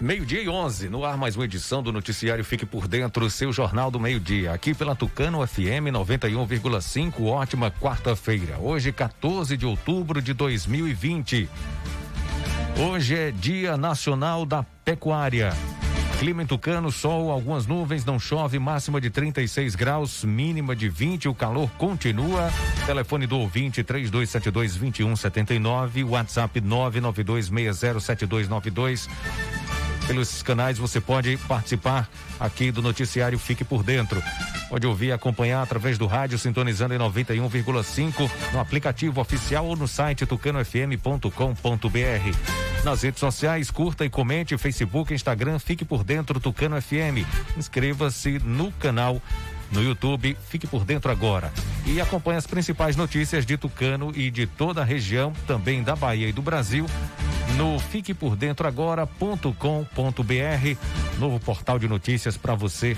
Meio-dia e 11, no ar mais uma edição do noticiário Fique por Dentro, seu jornal do meio-dia, aqui pela Tucano FM 91,5. Ótima quarta-feira, hoje 14 de outubro de 2020. Hoje é Dia Nacional da Pecuária. Clima em Tucano, sol, algumas nuvens, não chove, máxima de 36 graus, mínima de 20. O calor continua. Telefone do ouvinte 3272 2179, WhatsApp 992607292 pelos canais você pode participar aqui do noticiário Fique por Dentro. Pode ouvir e acompanhar através do rádio sintonizando em 91,5 no aplicativo oficial ou no site tucanofm.com.br. Nas redes sociais, curta e comente Facebook, Instagram, Fique por Dentro Tucano FM. Inscreva-se no canal no YouTube. Fique por dentro agora. E acompanhe as principais notícias de Tucano e de toda a região, também da Bahia e do Brasil, no fiquepordentroagora.com.br, novo portal de notícias para você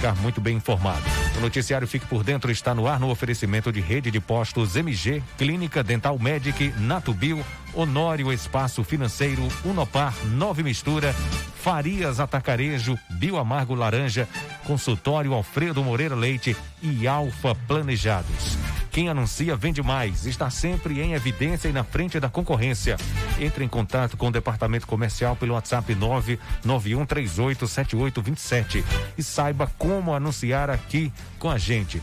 ficar muito bem informado. O noticiário Fique por Dentro está no ar no oferecimento de rede de postos MG, Clínica Dental Medic, Natubio, Honório Espaço Financeiro, Unopar, Nove Mistura, Farias Atacarejo, Bioamargo Laranja, Consultório Alfredo Moreira Leite e Alfa Planejados. Quem anuncia vende mais, está sempre em evidência e na frente da concorrência. Entre em contato com o departamento comercial pelo WhatsApp 991387827 e saiba como anunciar aqui com a gente.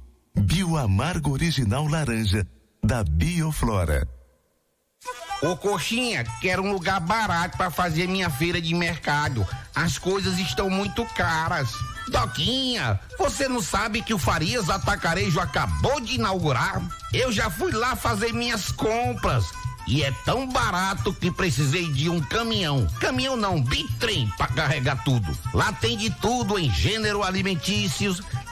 Bioamargo Original Laranja, da Bioflora. Ô coxinha, quero um lugar barato para fazer minha feira de mercado. As coisas estão muito caras. Doquinha, você não sabe que o Farias Atacarejo acabou de inaugurar? Eu já fui lá fazer minhas compras. E é tão barato que precisei de um caminhão. Caminhão não, bitrem para carregar tudo. Lá tem de tudo em gênero alimentícios,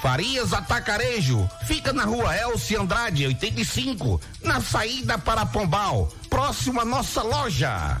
Farias Atacarejo, fica na rua Elci Andrade, 85, na saída para Pombal, próximo à nossa loja.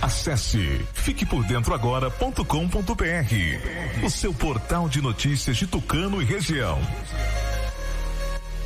Acesse fiquepordentroagora.com.br, o seu portal de notícias de Tucano e região.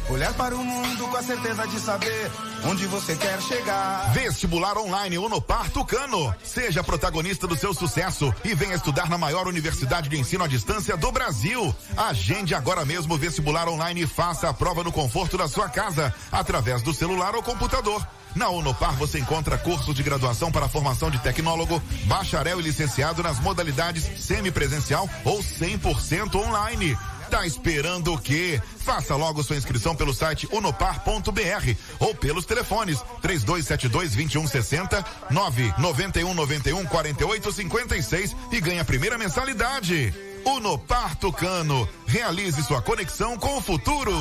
Olhar para o mundo com a certeza de saber onde você quer chegar. Vestibular online Unopar Tucano. Seja protagonista do seu sucesso e venha estudar na maior universidade de ensino à distância do Brasil. Agende agora mesmo o vestibular online e faça a prova no conforto da sua casa, através do celular ou computador. Na Unopar você encontra cursos de graduação para formação de tecnólogo, bacharel e licenciado nas modalidades semipresencial ou 100% online. Tá esperando o quê? Faça logo sua inscrição pelo site unopar.br ou pelos telefones 3272 2160 991 91 48 56 e ganhe a primeira mensalidade. Unopar Tucano. Realize sua conexão com o futuro.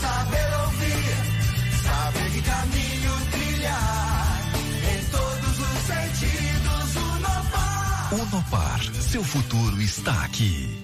Saber ouvir, saber que caminho Unopar. Seu futuro está aqui.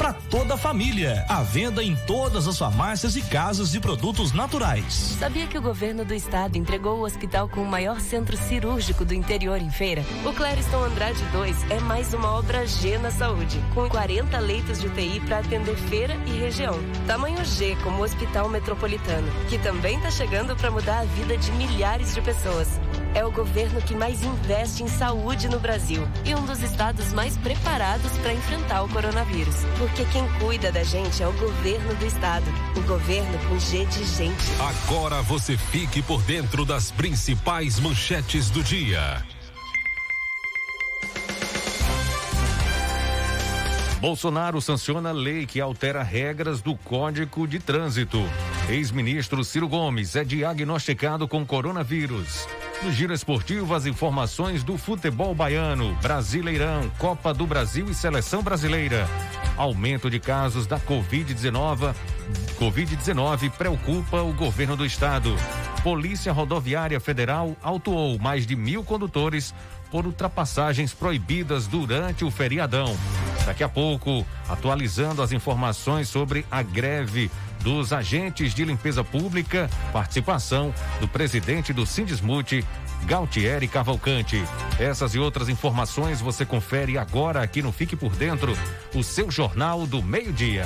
para toda a família. À venda em todas as farmácias e casas de produtos naturais. Sabia que o governo do estado entregou o hospital com o maior centro cirúrgico do interior em feira? O Clériston Andrade 2 é mais uma obra G na saúde, com 40 leitos de UTI para atender feira e região. Tamanho G como Hospital Metropolitano, que também está chegando para mudar a vida de milhares de pessoas. É o governo que mais investe em saúde no Brasil e um dos estados mais preparados para enfrentar o coronavírus. Porque quem cuida da gente é o governo do estado. O governo com G de gente. Agora você fique por dentro das principais manchetes do dia. Bolsonaro sanciona lei que altera regras do Código de Trânsito. Ex-ministro Ciro Gomes é diagnosticado com coronavírus. No giro esportivo, as informações do futebol baiano, Brasileirão, Copa do Brasil e Seleção Brasileira. Aumento de casos da Covid-19 Covid-19 preocupa o governo do estado. Polícia Rodoviária Federal autuou mais de mil condutores por ultrapassagens proibidas durante o feriadão. Daqui a pouco, atualizando as informações sobre a greve dos agentes de limpeza pública, participação do presidente do Sindismute, Galtieri Cavalcante. Essas e outras informações você confere agora aqui no Fique por Dentro, o seu jornal do meio-dia.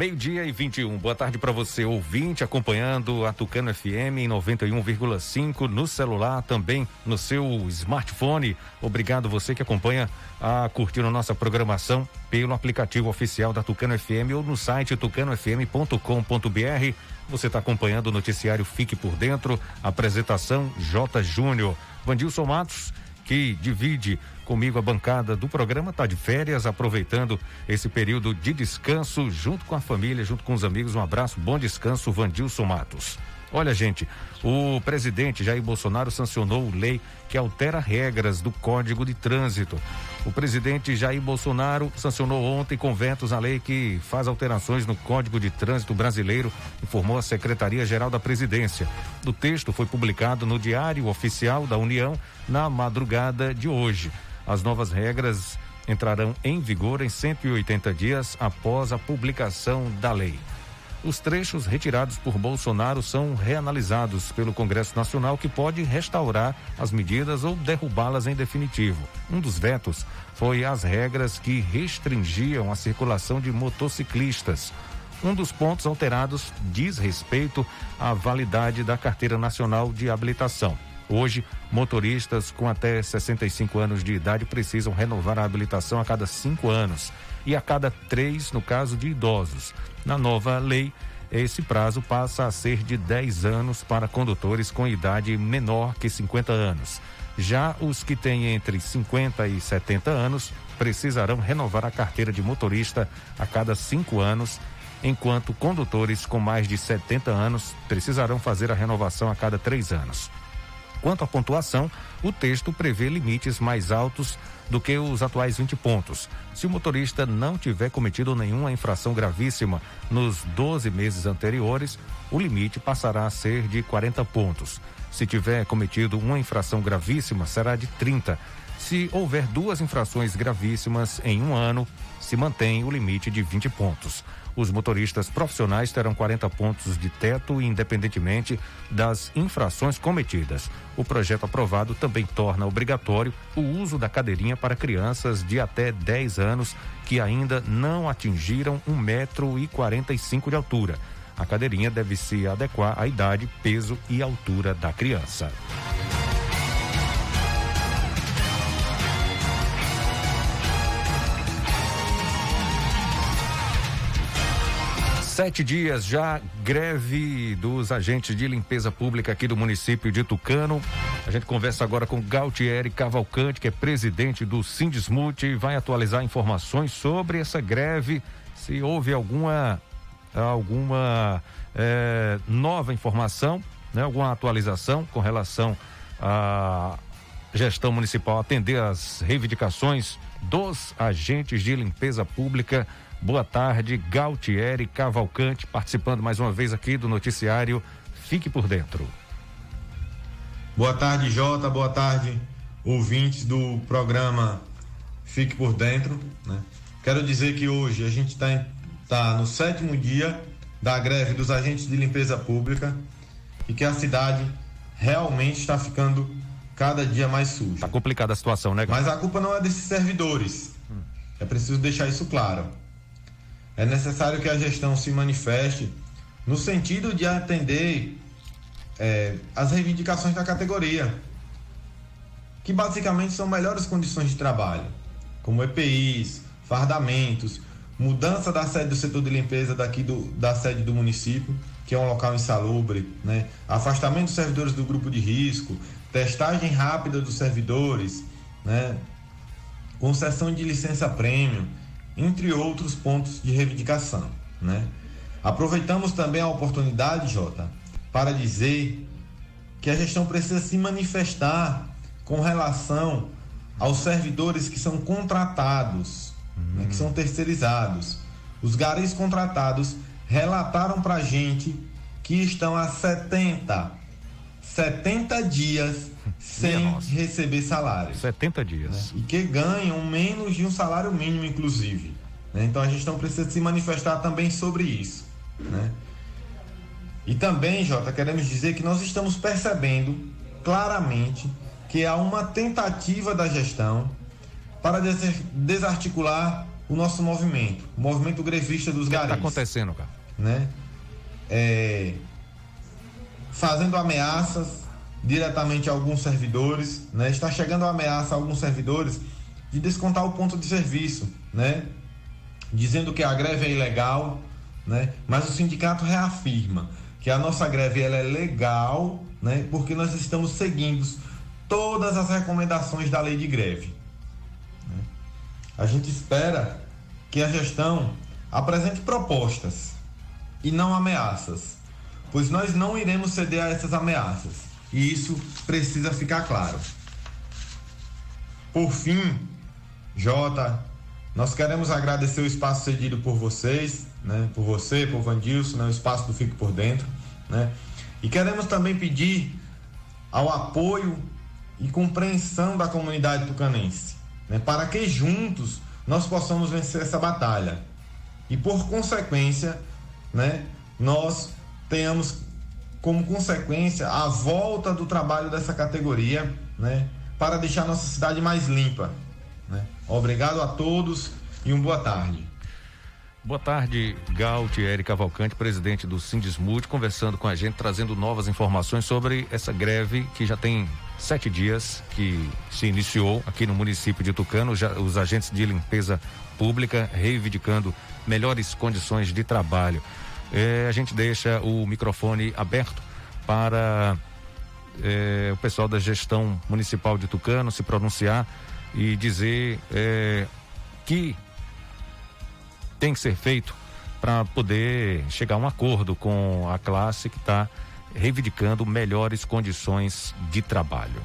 Meio-dia e 21. Boa tarde para você, ouvinte, acompanhando a Tucano FM em 91,5 no celular, também no seu smartphone. Obrigado você que acompanha a curtir a nossa programação pelo aplicativo oficial da Tucano FM ou no site tucanofm.com.br. Você está acompanhando o noticiário Fique por Dentro, apresentação J. Júnior. Vandilson Matos que divide comigo a bancada do programa, está de férias, aproveitando esse período de descanso junto com a família, junto com os amigos. Um abraço, bom descanso, Vandilson Matos. Olha, gente, o presidente Jair Bolsonaro sancionou lei que altera regras do Código de Trânsito. O presidente Jair Bolsonaro sancionou ontem conventos a lei que faz alterações no Código de Trânsito brasileiro, informou a Secretaria-Geral da Presidência. O texto foi publicado no Diário Oficial da União na madrugada de hoje. As novas regras entrarão em vigor em 180 dias após a publicação da lei. Os trechos retirados por Bolsonaro são reanalisados pelo Congresso Nacional, que pode restaurar as medidas ou derrubá-las em definitivo. Um dos vetos foi as regras que restringiam a circulação de motociclistas. Um dos pontos alterados diz respeito à validade da Carteira Nacional de Habilitação. Hoje, motoristas com até 65 anos de idade precisam renovar a habilitação a cada cinco anos e a cada três no caso de idosos. Na nova lei, esse prazo passa a ser de 10 anos para condutores com idade menor que 50 anos. Já os que têm entre 50 e 70 anos precisarão renovar a carteira de motorista a cada cinco anos, enquanto condutores com mais de 70 anos precisarão fazer a renovação a cada três anos. Quanto à pontuação, o texto prevê limites mais altos do que os atuais 20 pontos. Se o motorista não tiver cometido nenhuma infração gravíssima nos 12 meses anteriores, o limite passará a ser de 40 pontos. Se tiver cometido uma infração gravíssima, será de 30. Se houver duas infrações gravíssimas em um ano, se mantém o limite de 20 pontos. Os motoristas profissionais terão 40 pontos de teto, independentemente das infrações cometidas. O projeto aprovado também torna obrigatório o uso da cadeirinha para crianças de até 10 anos que ainda não atingiram 1,45 metro e 45 de altura. A cadeirinha deve se adequar à idade, peso e altura da criança. Sete dias já, greve dos agentes de limpeza pública aqui do município de Tucano. A gente conversa agora com Galtieri Cavalcante, que é presidente do Sindismute, e vai atualizar informações sobre essa greve, se houve alguma, alguma é, nova informação, né, alguma atualização com relação à gestão municipal atender às reivindicações dos agentes de limpeza pública Boa tarde, Galtieri Cavalcante, participando mais uma vez aqui do noticiário Fique por Dentro. Boa tarde, Jota, boa tarde, ouvintes do programa Fique por Dentro. Né? Quero dizer que hoje a gente está tá no sétimo dia da greve dos agentes de limpeza pública e que a cidade realmente está ficando cada dia mais suja. Está complicada a situação, né? Mas a culpa não é desses servidores. Hum. É preciso deixar isso claro. É necessário que a gestão se manifeste no sentido de atender é, as reivindicações da categoria, que basicamente são melhores condições de trabalho, como EPIs, fardamentos, mudança da sede do setor de limpeza daqui do, da sede do município, que é um local insalubre, né? afastamento dos servidores do grupo de risco, testagem rápida dos servidores, né? concessão de licença prêmio, entre outros pontos de reivindicação. Né? Aproveitamos também a oportunidade, Jota, para dizer que a gestão precisa se manifestar com relação aos servidores que são contratados, né, que são terceirizados. Os garis contratados relataram para a gente que estão há 70, 70 dias sem receber salário. 70 dias. E que ganham menos de um salário mínimo, inclusive. né? Então a gestão precisa se manifestar também sobre isso. Né? E também, Jota, queremos dizer que nós estamos percebendo claramente que há uma tentativa da gestão para des- desarticular o nosso movimento, o movimento grevista dos O que está garis. acontecendo, cara? né? É, fazendo ameaças diretamente a alguns servidores, né? Está chegando a ameaça a alguns servidores de descontar o ponto de serviço, né? Dizendo que a greve é ilegal, né? Mas o sindicato reafirma que a nossa greve ela é legal, né? Porque nós estamos seguindo todas as recomendações da lei de greve. né? A gente espera que a gestão apresente propostas e não ameaças, pois nós não iremos ceder a essas ameaças. E isso precisa ficar claro. Por fim, Jota, nós queremos agradecer o espaço cedido por vocês, né? Por você, por Vandilson, né? o espaço do Fique por Dentro, né? E queremos também pedir ao apoio e compreensão da comunidade tucanense, né? Para que juntos nós possamos vencer essa batalha. E por consequência, né? Nós tenhamos como consequência a volta do trabalho dessa categoria, né? Para deixar nossa cidade mais limpa. Né? Obrigado a todos e uma boa tarde. Boa tarde, Gautieri Cavalcante, presidente do Sindismute, conversando com a gente, trazendo novas informações sobre essa greve que já tem sete dias que se iniciou aqui no município de Tucano. Já, os agentes de limpeza pública reivindicando melhores condições de trabalho. Eh, a gente deixa o microfone aberto para eh, o pessoal da gestão municipal de Tucano se pronunciar e dizer eh, que tem que ser feito para poder chegar a um acordo com a classe que está reivindicando melhores condições de trabalho.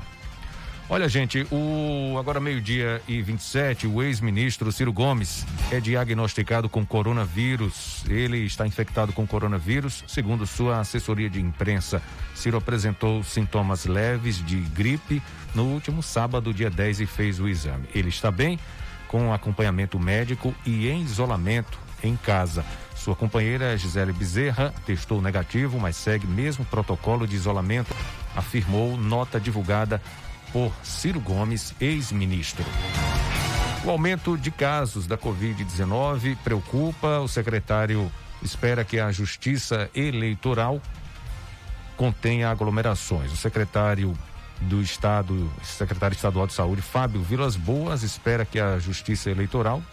Olha, gente, o agora meio-dia e 27, o ex-ministro Ciro Gomes é diagnosticado com coronavírus. Ele está infectado com coronavírus, segundo sua assessoria de imprensa. Ciro apresentou sintomas leves de gripe no último sábado, dia 10, e fez o exame. Ele está bem, com acompanhamento médico e em isolamento em casa. Sua companheira Gisele Bezerra testou negativo, mas segue mesmo protocolo de isolamento, afirmou nota divulgada por Ciro Gomes, ex-ministro. O aumento de casos da Covid-19 preocupa. O secretário espera que a Justiça Eleitoral contenha aglomerações. O secretário do Estado, secretário estadual de Saúde, Fábio Vilas Boas, espera que a Justiça Eleitoral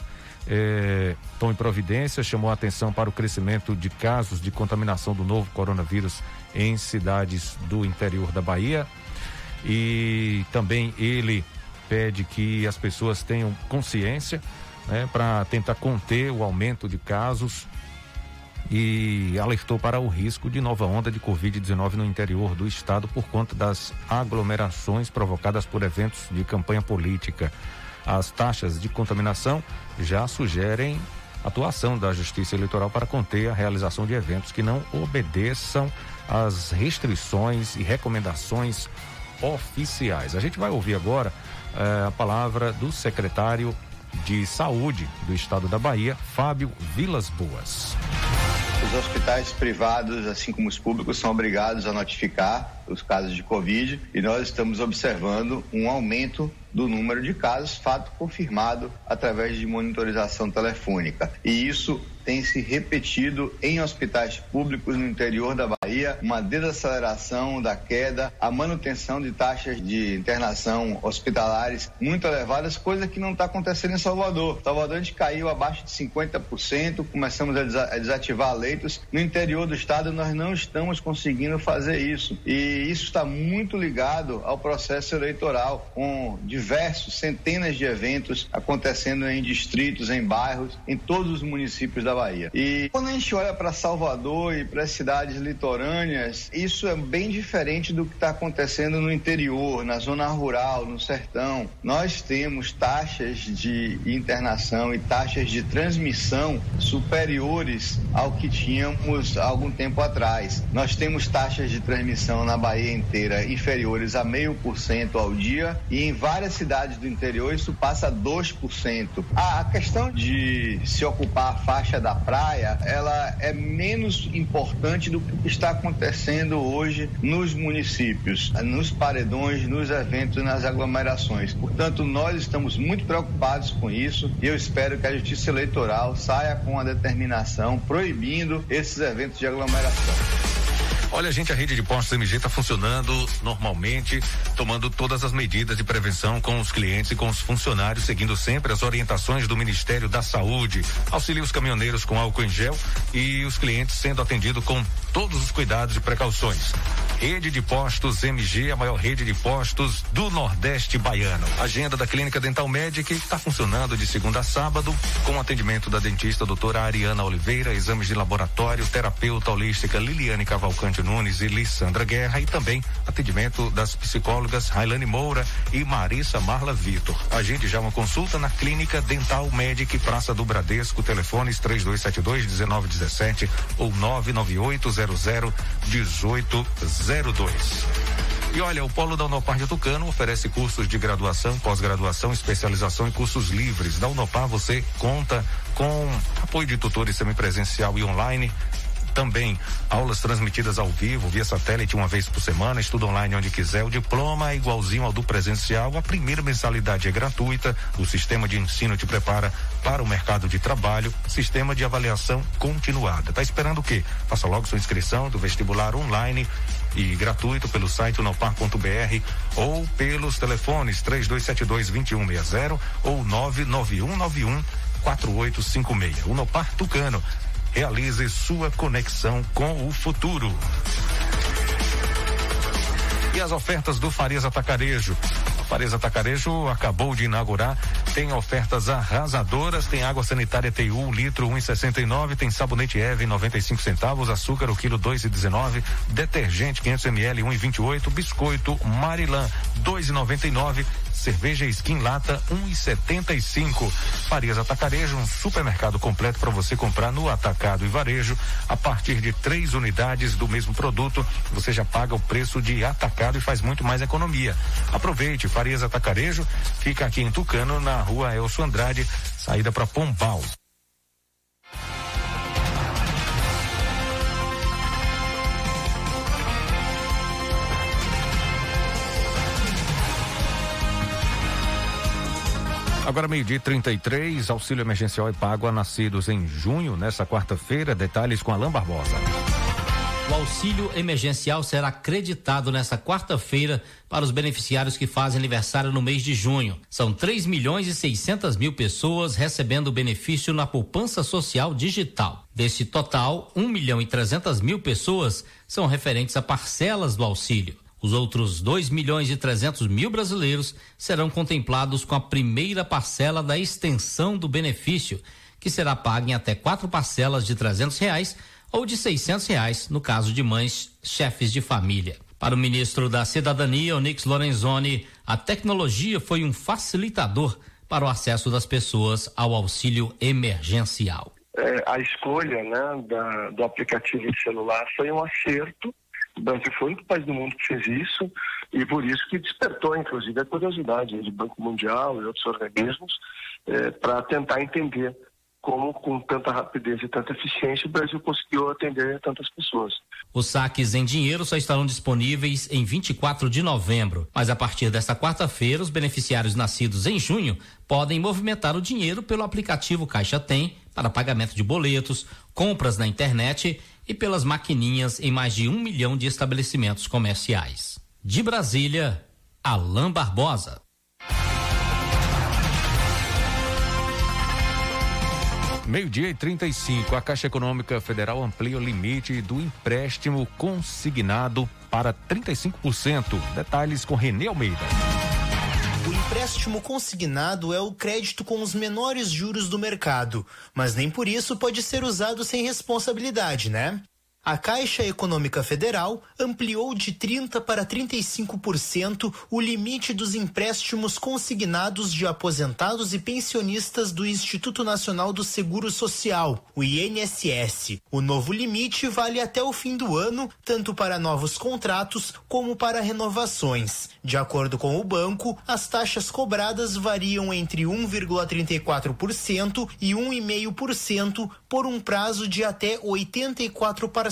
eh, tome providência, chamou a atenção para o crescimento de casos de contaminação do novo coronavírus em cidades do interior da Bahia. E também ele pede que as pessoas tenham consciência né, para tentar conter o aumento de casos e alertou para o risco de nova onda de Covid-19 no interior do estado por conta das aglomerações provocadas por eventos de campanha política. As taxas de contaminação já sugerem atuação da Justiça Eleitoral para conter a realização de eventos que não obedeçam às restrições e recomendações oficiais. A gente vai ouvir agora eh, a palavra do secretário de Saúde do estado da Bahia, Fábio Vilas Boas. Os hospitais privados, assim como os públicos, são obrigados a notificar os casos de Covid e nós estamos observando um aumento do número de casos, fato confirmado através de monitorização telefônica. E isso tem se repetido em hospitais públicos no interior da Bahia, uma desaceleração da queda, a manutenção de taxas de internação hospitalares muito elevadas, coisa que não está acontecendo em Salvador. Salvador a gente caiu abaixo de 50%, começamos a, desa a desativar leitos. No interior do estado nós não estamos conseguindo fazer isso. E isso está muito ligado ao processo eleitoral, com diversos, centenas de eventos acontecendo em distritos, em bairros, em todos os municípios da Bahia. E quando a gente olha para Salvador e para as cidades litorâneas, isso é bem diferente do que está acontecendo no interior, na zona rural, no sertão. Nós temos taxas de internação e taxas de transmissão superiores ao que tínhamos algum tempo atrás. Nós temos taxas de transmissão na Bahia inteira inferiores a meio por cento ao dia e em várias cidades do interior isso passa a 2%. A questão de se ocupar a faixa da praia, ela é menos importante do que está acontecendo hoje nos municípios, nos paredões, nos eventos, nas aglomerações. Portanto, nós estamos muito preocupados com isso e eu espero que a Justiça Eleitoral saia com a determinação proibindo esses eventos de aglomeração. Olha, gente, a rede de postos MG está funcionando normalmente, tomando todas as medidas de prevenção com os clientes e com os funcionários, seguindo sempre as orientações do Ministério da Saúde. Auxilia os caminhoneiros com álcool em gel e os clientes sendo atendidos com todos os cuidados e precauções. Rede de Postos MG, a maior rede de postos do Nordeste baiano. Agenda da Clínica Dental Medic está funcionando de segunda a sábado, com atendimento da dentista doutora Ariana Oliveira, exames de laboratório, terapeuta holística Liliane Cavalcante Nunes e Lissandra Guerra e também atendimento das psicólogas Railane Moura e Marissa Marla Vitor. Agende já uma consulta na Clínica Dental Medic Praça do Bradesco, telefones 3272 1917 ou 99800 1802. E olha, o Polo da Unopar de Tucano oferece cursos de graduação, pós-graduação, especialização e cursos livres. Da Unopar você conta com apoio de tutores semipresencial e online, também aulas transmitidas ao vivo, via satélite uma vez por semana, estudo online onde quiser. O diploma é igualzinho ao do presencial. A primeira mensalidade é gratuita. O sistema de ensino te prepara para o mercado de trabalho. Sistema de avaliação continuada. Tá esperando o quê? Faça logo sua inscrição do vestibular online e gratuito pelo site unopar.br ou pelos telefones 3272 2160 ou 99191 4856. Unopar Tucano Realize sua conexão com o futuro. E as ofertas do Farias Atacarejo. Farias Atacarejo acabou de inaugurar, tem ofertas arrasadoras, tem água sanitária TU, litro 1,69, tem sabonete Eve 95 centavos, açúcar o quilo 2,19, detergente 500 ml 1,28, biscoito Marilã 2,99 cerveja Skin Lata 1,75. Farias Atacarejo, um supermercado completo para você comprar no atacado e varejo. A partir de três unidades do mesmo produto, você já paga o preço de atacado e faz muito mais economia. Aproveite, Farias Atacarejo fica aqui em Tucano, na rua Elso Andrade, saída para Pombal. Agora meio-dia 33, auxílio emergencial é pago a nascidos em junho, nessa quarta-feira. Detalhes com Alain Barbosa. O auxílio emergencial será acreditado nesta quarta-feira para os beneficiários que fazem aniversário no mês de junho. São 3 milhões e 600 mil pessoas recebendo o benefício na poupança social digital. Desse total, 1 milhão e 300 mil pessoas são referentes a parcelas do auxílio. Os outros 2 milhões e 300 mil brasileiros serão contemplados com a primeira parcela da extensão do benefício, que será paga em até quatro parcelas de 300 reais ou de 600 reais no caso de mães chefes de família. Para o ministro da Cidadania, Onix Lorenzoni, a tecnologia foi um facilitador para o acesso das pessoas ao auxílio emergencial. É, a escolha né, da, do aplicativo de celular foi um acerto o Brasil foi o único país do mundo que fez isso e por isso que despertou, inclusive, a curiosidade do Banco Mundial e outros organismos eh, para tentar entender como, com tanta rapidez e tanta eficiência, o Brasil conseguiu atender tantas pessoas. Os saques em dinheiro só estarão disponíveis em 24 de novembro, mas a partir desta quarta-feira, os beneficiários nascidos em junho podem movimentar o dinheiro pelo aplicativo Caixa Tem para pagamento de boletos, compras na internet e pelas maquininhas em mais de um milhão de estabelecimentos comerciais. De Brasília, Alain Barbosa. Meio-dia e 35. A Caixa Econômica Federal amplia o limite do empréstimo consignado para 35%. Detalhes com Renê Almeida. Empréstimo consignado é o crédito com os menores juros do mercado, mas nem por isso pode ser usado sem responsabilidade, né? A Caixa Econômica Federal ampliou de 30% para 35% o limite dos empréstimos consignados de aposentados e pensionistas do Instituto Nacional do Seguro Social, o INSS. O novo limite vale até o fim do ano, tanto para novos contratos como para renovações. De acordo com o banco, as taxas cobradas variam entre 1,34% e 1,5% por um prazo de até 84 parcelas.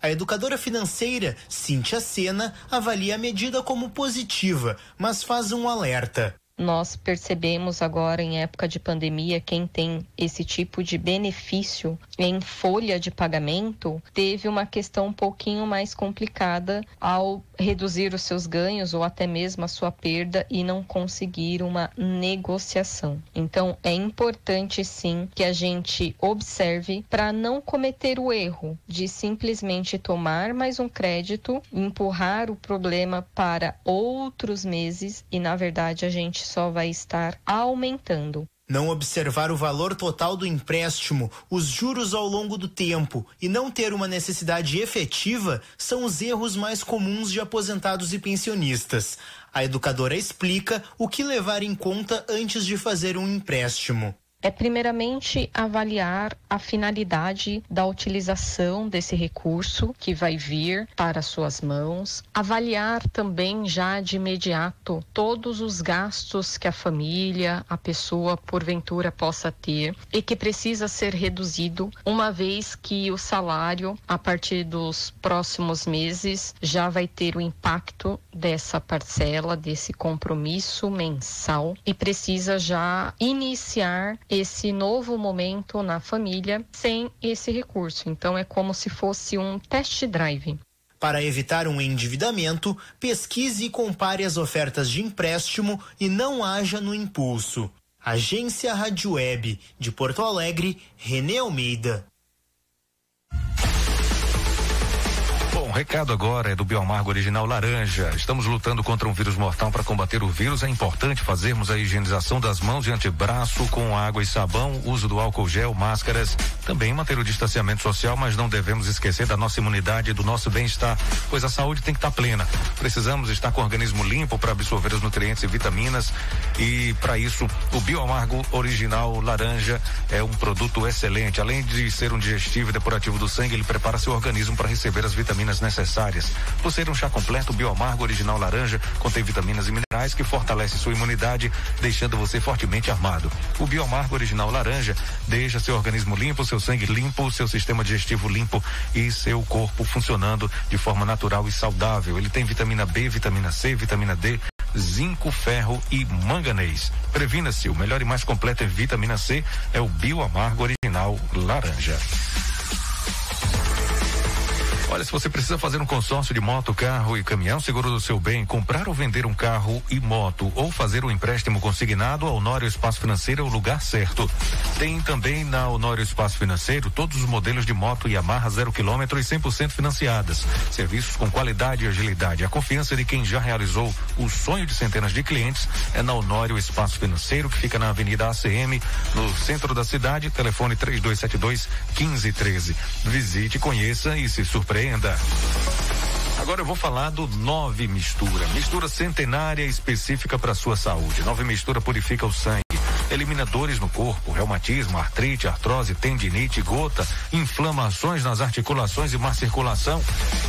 A educadora financeira, Cíntia Sena, avalia a medida como positiva, mas faz um alerta. Nós percebemos agora em época de pandemia quem tem esse tipo de benefício em folha de pagamento teve uma questão um pouquinho mais complicada ao reduzir os seus ganhos ou até mesmo a sua perda e não conseguir uma negociação. Então é importante sim que a gente observe para não cometer o erro de simplesmente tomar mais um crédito, empurrar o problema para outros meses e na verdade a gente só vai estar aumentando. Não observar o valor total do empréstimo, os juros ao longo do tempo e não ter uma necessidade efetiva são os erros mais comuns de aposentados e pensionistas. A educadora explica o que levar em conta antes de fazer um empréstimo é primeiramente avaliar a finalidade da utilização desse recurso que vai vir para suas mãos, avaliar também já de imediato todos os gastos que a família, a pessoa porventura possa ter e que precisa ser reduzido, uma vez que o salário a partir dos próximos meses já vai ter o impacto dessa parcela, desse compromisso mensal e precisa já iniciar esse novo momento na família sem esse recurso. Então é como se fosse um test drive. Para evitar um endividamento, pesquise e compare as ofertas de empréstimo e não haja no impulso. Agência Rádio Web de Porto Alegre, Renê Almeida. O recado agora é do Bioamargo Original Laranja. Estamos lutando contra um vírus mortal. Para combater o vírus, é importante fazermos a higienização das mãos e antebraço com água e sabão, uso do álcool gel, máscaras. Também manter o distanciamento social, mas não devemos esquecer da nossa imunidade e do nosso bem-estar, pois a saúde tem que estar plena. Precisamos estar com o organismo limpo para absorver os nutrientes e vitaminas. E para isso, o Bioamargo Original Laranja é um produto excelente. Além de ser um digestivo e depurativo do sangue, ele prepara seu organismo para receber as vitaminas necessárias. Por ser um chá completo, Bioamargo Original Laranja contém vitaminas e minerais que fortalecem sua imunidade, deixando você fortemente armado. O Bioamargo Original Laranja deixa seu organismo limpo, seu sangue limpo, seu sistema digestivo limpo e seu corpo funcionando de forma natural e saudável. Ele tem vitamina B, vitamina C, vitamina D, zinco, ferro e manganês. Previna-se, o melhor e mais completo em vitamina C é o Bioamargo Original Laranja. Olha, se você precisa fazer um consórcio de moto, carro e caminhão, seguro do seu bem, comprar ou vender um carro e moto, ou fazer um empréstimo consignado, a Honório Espaço Financeiro é o lugar certo. Tem também na Honório Espaço Financeiro todos os modelos de moto Yamaha zero quilômetro e 100% financiadas. Serviços com qualidade e agilidade. A confiança de quem já realizou o sonho de centenas de clientes é na Honório Espaço Financeiro, que fica na Avenida ACM, no centro da cidade. Telefone 3272 1513. Visite, conheça e se surpreenda surpreenda. Agora eu vou falar do Nove Mistura. Mistura centenária específica para sua saúde. Nove Mistura purifica o sangue elimina dores no corpo, reumatismo, artrite, artrose, tendinite, gota, inflamações nas articulações e má circulação.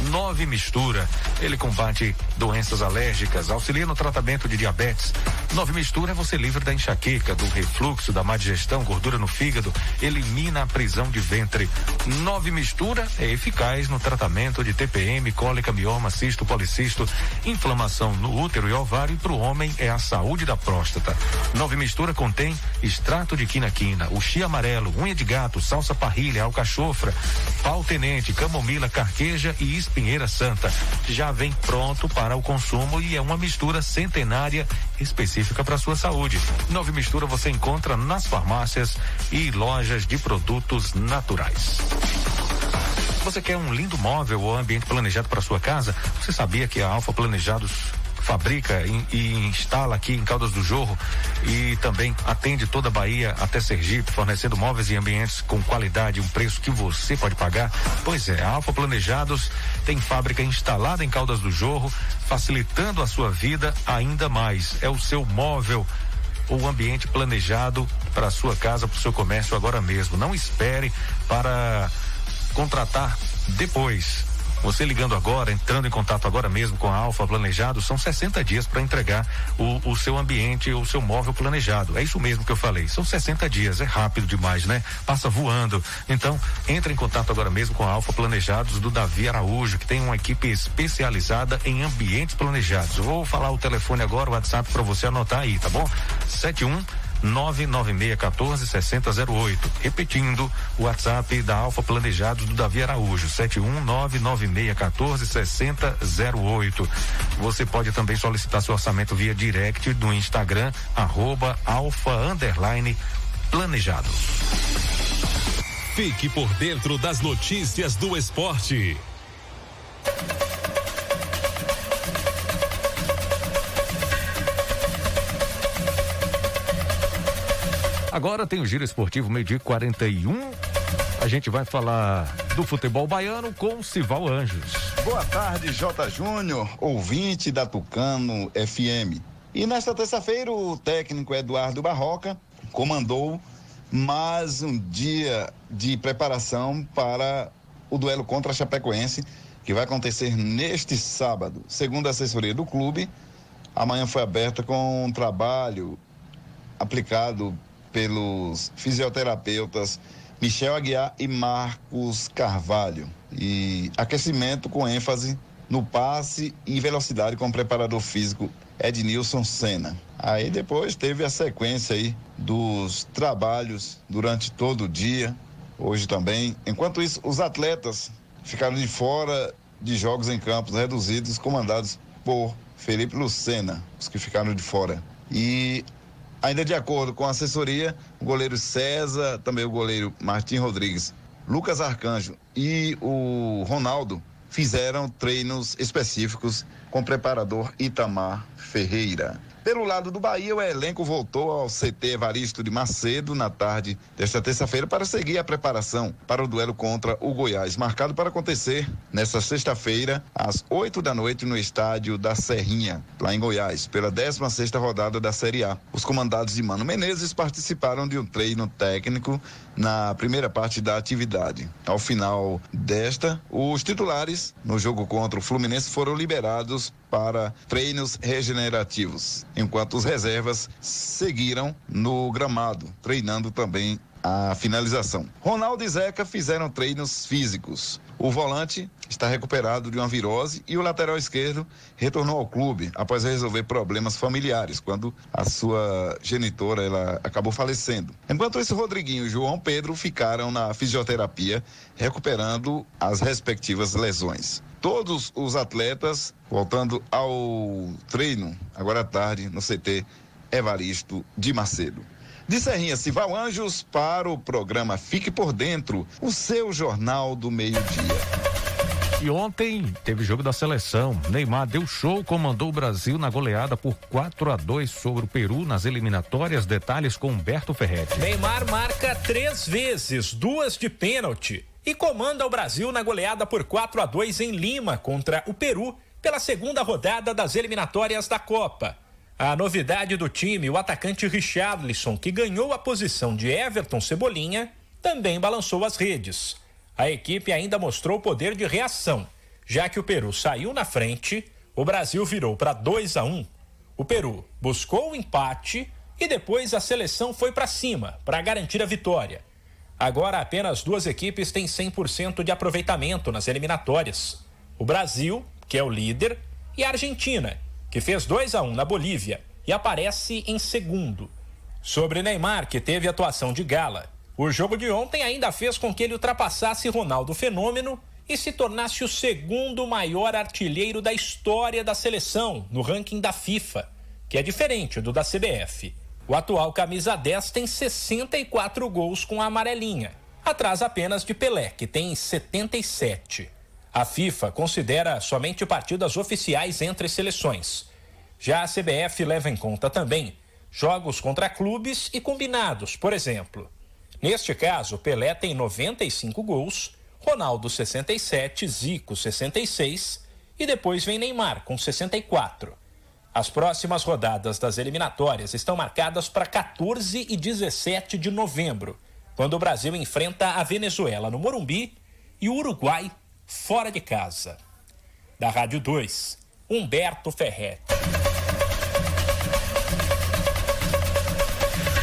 Nove mistura. Ele combate doenças alérgicas, auxilia no tratamento de diabetes. Nove mistura é você livre da enxaqueca, do refluxo, da má digestão, gordura no fígado, elimina a prisão de ventre. Nove mistura é eficaz no tratamento de TPM, cólica, mioma, cisto, policisto, inflamação no útero e ovário e para o homem é a saúde da próstata. Nove mistura contém extrato de quina-quina, chi amarelo, unha de gato, salsa parrilha, alcachofra, pau tenente, camomila, carqueja e espinheira santa. Já vem pronto para o consumo e é uma mistura centenária específica para sua saúde. Nova mistura você encontra nas farmácias e lojas de produtos naturais. Você quer um lindo móvel ou ambiente planejado para sua casa? Você sabia que a Alfa Planejados fabrica e, e, instala aqui em Caldas do Jorro e também atende toda a Bahia até Sergipe, fornecendo móveis e ambientes com qualidade, um preço que você pode pagar. Pois é, a Alfa Planejados tem fábrica instalada em Caldas do Jorro, facilitando a sua vida ainda mais. É o seu móvel o ambiente planejado para sua casa, para o seu comércio agora mesmo. Não espere para contratar depois. Você ligando agora, entrando em contato agora mesmo com a Alfa Planejado, são 60 dias para entregar o, o, seu ambiente, o seu móvel planejado. É isso mesmo que eu falei. São 60 dias, é rápido demais, né? Passa voando. Então, entre em contato agora mesmo com a Alfa Planejados do Davi Araújo, que tem uma equipe especializada em ambientes planejados. Vou falar o telefone agora, o WhatsApp para você anotar aí, tá bom? 71 99614 6008. Repetindo, o WhatsApp da Alfa Planejados do Davi Araújo, 7199614 6008. Você pode também solicitar seu orçamento via direct no Instagram, arroba alfa underline planejados. Fique por dentro das notícias do esporte. Agora tem o Giro Esportivo meio-dia 41. A gente vai falar do futebol baiano com Sival Anjos. Boa tarde, J. Júnior, ouvinte da Tucano FM. E nesta terça-feira, o técnico Eduardo Barroca comandou mais um dia de preparação para o duelo contra a Chapecoense, que vai acontecer neste sábado. Segundo a assessoria do clube, amanhã foi aberta com um trabalho aplicado pelos fisioterapeutas Michel Aguiar e Marcos Carvalho. E aquecimento com ênfase no passe e velocidade com o preparador físico Ednilson Senna. Aí depois teve a sequência aí dos trabalhos durante todo o dia, hoje também. Enquanto isso, os atletas ficaram de fora de jogos em campos reduzidos, comandados por Felipe Lucena, os que ficaram de fora. E Ainda de acordo com a assessoria, o goleiro César, também o goleiro Martim Rodrigues, Lucas Arcanjo e o Ronaldo fizeram treinos específicos com o preparador Itamar Ferreira. Pelo lado do Bahia, o elenco voltou ao CT Evaristo de Macedo na tarde desta terça-feira para seguir a preparação para o duelo contra o Goiás, marcado para acontecer nesta sexta-feira, às 8 da noite, no estádio da Serrinha, lá em Goiás, pela 16 sexta rodada da Série A. Os comandados de Mano Menezes participaram de um treino técnico na primeira parte da atividade. Ao final desta, os titulares no jogo contra o Fluminense foram liberados para treinos regenerativos, enquanto os reservas seguiram no gramado, treinando também a finalização. Ronaldo e Zeca fizeram treinos físicos. O volante está recuperado de uma virose e o lateral esquerdo retornou ao clube após resolver problemas familiares, quando a sua genitora ela acabou falecendo. Enquanto isso, Rodriguinho e João Pedro ficaram na fisioterapia, recuperando as respectivas lesões todos os atletas voltando ao treino agora à tarde no CT Evaristo de Macedo. De Serrinha Cival Anjos para o programa Fique por Dentro, o seu jornal do meio-dia. E ontem teve jogo da seleção. Neymar deu show, comandou o Brasil na goleada por 4 a 2 sobre o Peru nas eliminatórias. Detalhes com Humberto Ferretti. Neymar marca três vezes, duas de pênalti e comanda o Brasil na goleada por 4 a 2 em Lima contra o Peru pela segunda rodada das eliminatórias da Copa. A novidade do time, o atacante Richarlison, que ganhou a posição de Everton Cebolinha, também balançou as redes. A equipe ainda mostrou poder de reação, já que o Peru saiu na frente, o Brasil virou para 2 a 1. O Peru buscou o empate e depois a seleção foi para cima para garantir a vitória. Agora apenas duas equipes têm 100% de aproveitamento nas eliminatórias: o Brasil, que é o líder, e a Argentina, que fez 2 a 1 na Bolívia e aparece em segundo. Sobre Neymar, que teve atuação de gala, o jogo de ontem ainda fez com que ele ultrapassasse Ronaldo Fenômeno e se tornasse o segundo maior artilheiro da história da seleção no ranking da FIFA, que é diferente do da CBF. O atual camisa 10 tem 64 gols com a amarelinha, atrás apenas de Pelé, que tem 77. A FIFA considera somente partidas oficiais entre seleções. Já a CBF leva em conta também jogos contra clubes e combinados, por exemplo. Neste caso, Pelé tem 95 gols, Ronaldo 67, Zico 66 e depois vem Neymar com 64. As próximas rodadas das eliminatórias estão marcadas para 14 e 17 de novembro, quando o Brasil enfrenta a Venezuela no Morumbi e o Uruguai fora de casa. Da Rádio 2, Humberto Ferretti.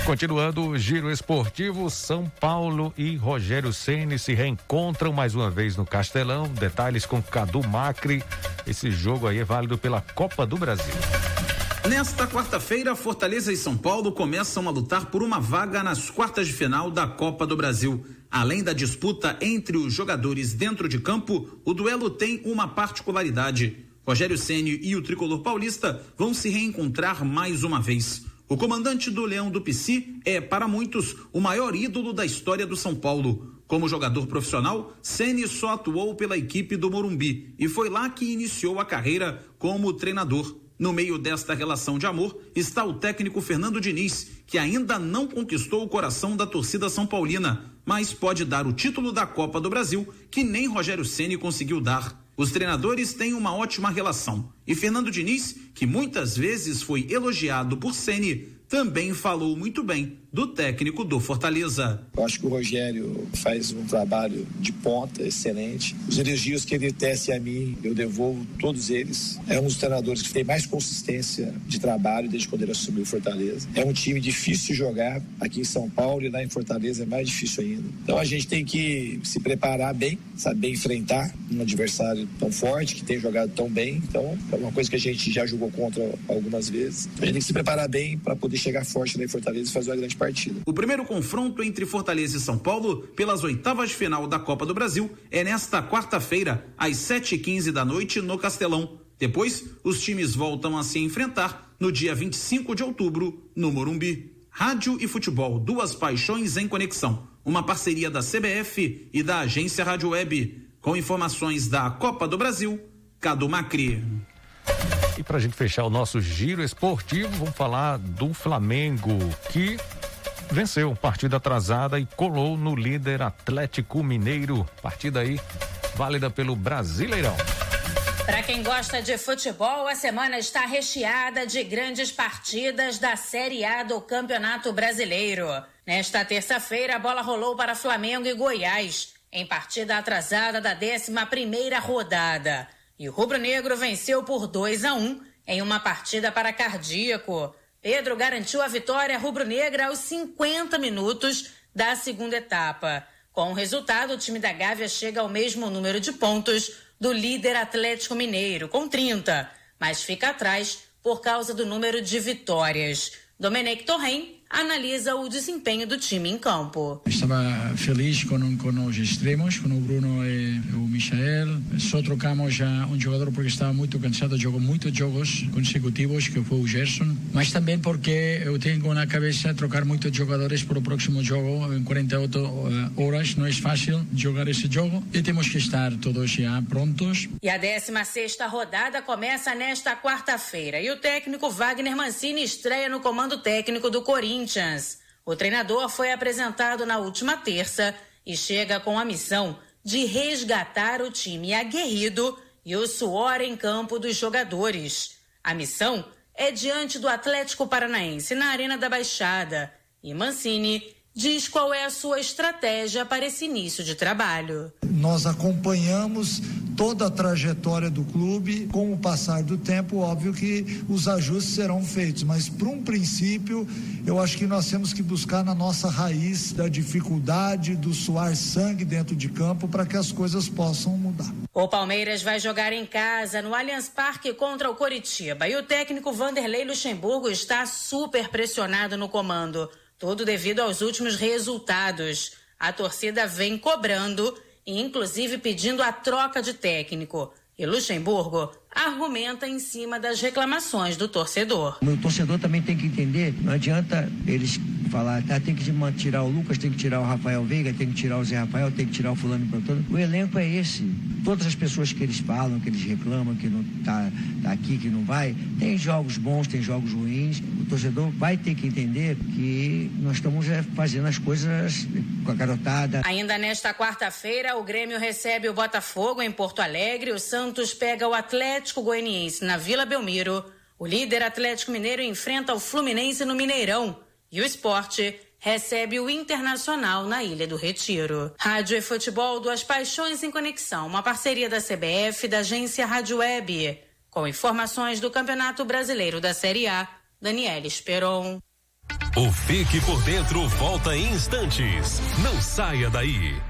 Continuando o giro esportivo, São Paulo e Rogério Ceni se reencontram mais uma vez no Castelão. Detalhes com Cadu Macri. Esse jogo aí é válido pela Copa do Brasil. Nesta quarta-feira, Fortaleza e São Paulo começam a lutar por uma vaga nas quartas de final da Copa do Brasil. Além da disputa entre os jogadores dentro de campo, o duelo tem uma particularidade. Rogério Ceni e o tricolor paulista vão se reencontrar mais uma vez. O comandante do Leão do Pici é, para muitos, o maior ídolo da história do São Paulo. Como jogador profissional, Ceni só atuou pela equipe do Morumbi e foi lá que iniciou a carreira como treinador. No meio desta relação de amor está o técnico Fernando Diniz, que ainda não conquistou o coração da torcida são paulina, mas pode dar o título da Copa do Brasil que nem Rogério Ceni conseguiu dar. Os treinadores têm uma ótima relação. E Fernando Diniz, que muitas vezes foi elogiado por Ceni, também falou muito bem do técnico do Fortaleza. Eu acho que o Rogério faz um trabalho de ponta excelente. Os elogios que ele tece a mim, eu devolvo todos eles. É um dos treinadores que tem mais consistência de trabalho desde quando ele assumiu o Fortaleza. É um time difícil de jogar aqui em São Paulo e lá em Fortaleza é mais difícil ainda. Então a gente tem que se preparar bem, saber enfrentar um adversário tão forte, que tem jogado tão bem. Então é uma coisa que a gente já jogou contra algumas vezes. A gente tem que se preparar bem para poder chegar forte lá em Fortaleza e fazer uma grande partida. O primeiro confronto entre Fortaleza e São Paulo pelas oitavas de final da Copa do Brasil é nesta quarta-feira, às 7h15 da noite, no Castelão. Depois, os times voltam a se enfrentar no dia 25 de outubro, no Morumbi. Rádio e futebol, duas paixões em conexão. Uma parceria da CBF e da agência Rádio Web. Com informações da Copa do Brasil, Cadu Macri. E para a gente fechar o nosso giro esportivo, vamos falar do Flamengo, que venceu partida atrasada e colou no líder Atlético Mineiro. Partida aí válida pelo Brasileirão. Para quem gosta de futebol, a semana está recheada de grandes partidas da Série A do Campeonato Brasileiro. Nesta terça-feira, a bola rolou para Flamengo e Goiás, em partida atrasada da 11 primeira rodada. E o rubro-negro venceu por 2 a 1 em uma partida para cardíaco. Pedro garantiu a vitória rubro-negra aos 50 minutos da segunda etapa. Com o resultado, o time da Gávea chega ao mesmo número de pontos do líder Atlético Mineiro, com 30, mas fica atrás por causa do número de vitórias. Domenech Torren analisa o desempenho do time em campo. Estava feliz com, com os extremos, com o Bruno e o Michael. Só trocamos já um jogador porque estava muito cansado, jogou muitos jogos consecutivos, que foi o Gerson. Mas também porque eu tenho na cabeça trocar muitos jogadores para o próximo jogo em 48 eh, horas. Não é fácil jogar esse jogo e temos que estar todos já prontos. E a 16 rodada começa nesta quarta-feira e o técnico Wagner Mancini estreia no comando técnico do Corinthians. Corinthians. O treinador foi apresentado na última terça e chega com a missão de resgatar o time aguerrido e o suor em campo dos jogadores. A missão é diante do Atlético Paranaense na Arena da Baixada. E Mancini diz qual é a sua estratégia para esse início de trabalho. Nós acompanhamos toda a trajetória do clube. Com o passar do tempo, óbvio que os ajustes serão feitos, mas para um princípio, eu acho que nós temos que buscar na nossa raiz da dificuldade, do suar sangue dentro de campo para que as coisas possam mudar. O Palmeiras vai jogar em casa no Allianz Parque contra o Coritiba e o técnico Vanderlei Luxemburgo está super pressionado no comando. Tudo devido aos últimos resultados. A torcida vem cobrando inclusive, pedindo a troca de técnico. E Luxemburgo argumenta em cima das reclamações do torcedor. O torcedor também tem que entender, não adianta eles falar, tá, tem que tirar o Lucas, tem que tirar o Rafael Veiga, tem que tirar o Zé Rafael, tem que tirar o fulano plantando. O elenco é esse. Todas as pessoas que eles falam, que eles reclamam, que não tá, tá aqui, que não vai, tem jogos bons, tem jogos ruins. O torcedor vai ter que entender que nós estamos é, fazendo as coisas com a garotada. Ainda nesta quarta-feira, o Grêmio recebe o Botafogo em Porto Alegre, o Santos pega o Atlético Goianiense na Vila Belmiro, o líder Atlético Mineiro enfrenta o Fluminense no Mineirão e o esporte recebe o Internacional na Ilha do Retiro. Rádio e Futebol, duas paixões em conexão, uma parceria da CBF e da agência Rádio Web. Com informações do Campeonato Brasileiro da Série A, Daniela Esperon. O Fique por Dentro volta em instantes. Não saia daí.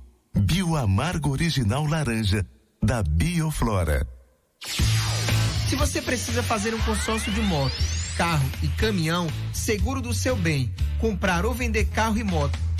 Bioamargo Original Laranja, da Bioflora. Se você precisa fazer um consórcio de moto, carro e caminhão, seguro do seu bem, comprar ou vender carro e moto,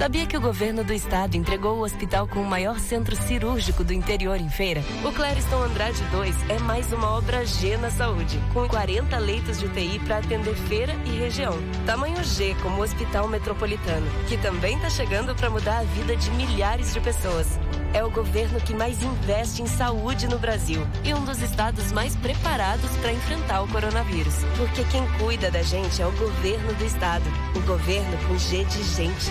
Sabia que o governo do estado entregou o hospital com o maior centro cirúrgico do interior em feira? O Clériston Andrade 2 é mais uma obra G na saúde, com 40 leitos de UTI para atender feira e região. Tamanho G como o Hospital Metropolitano, que também está chegando para mudar a vida de milhares de pessoas. É o governo que mais investe em saúde no Brasil e um dos estados mais preparados para enfrentar o coronavírus. Porque quem cuida da gente é o governo do estado. O governo com G de gente.